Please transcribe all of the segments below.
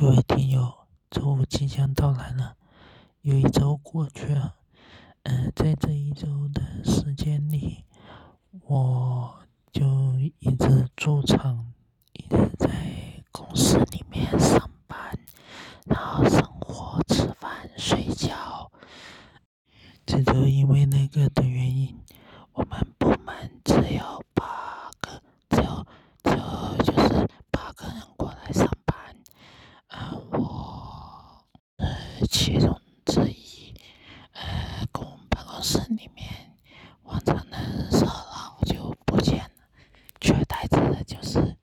各位听友，周五即将到来了，又一周过去了。嗯，在这一周的时间里，我就一直驻场，一直在公司里面上班，然后生活、吃饭、睡觉。这周因为那个的原因，我们部门只有八个，只有只有就是八个人过来上。其中之一，呃，跟我们办公室里面往常的热闹就不见了，取而代之的就是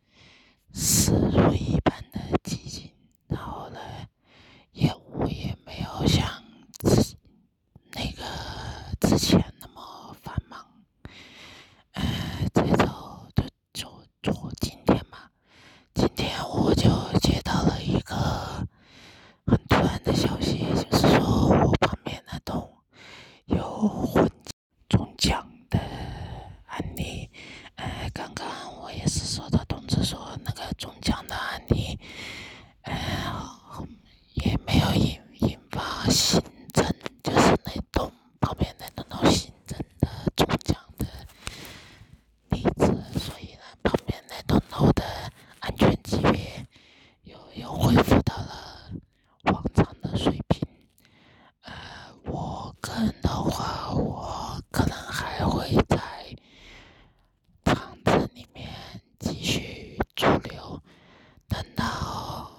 死如一般的寂静。然后呢，业务也没有像之那个之前那么繁忙。呃，这周就就就今天嘛，今天我就接到了一个。的消息就是说，我旁边那栋有混中奖的案例。呃，刚刚我也是收到通知说，那个中奖的案例，呃，也没有引引发新增，就是那栋旁边那栋楼新增的中奖的例子，所以呢，旁边那栋楼的安全级别又又恢复嗯，的话，我可能还会在厂子里面继续驻留，等到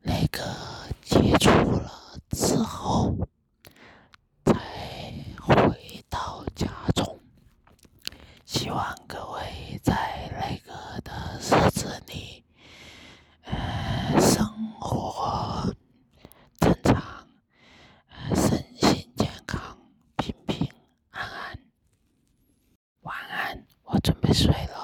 那个接触了之后才回到家中。希望各位在那个的日子里呃，生活正常，呃，身心健康，平平安安。晚安，我准备睡了。